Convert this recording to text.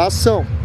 Ação!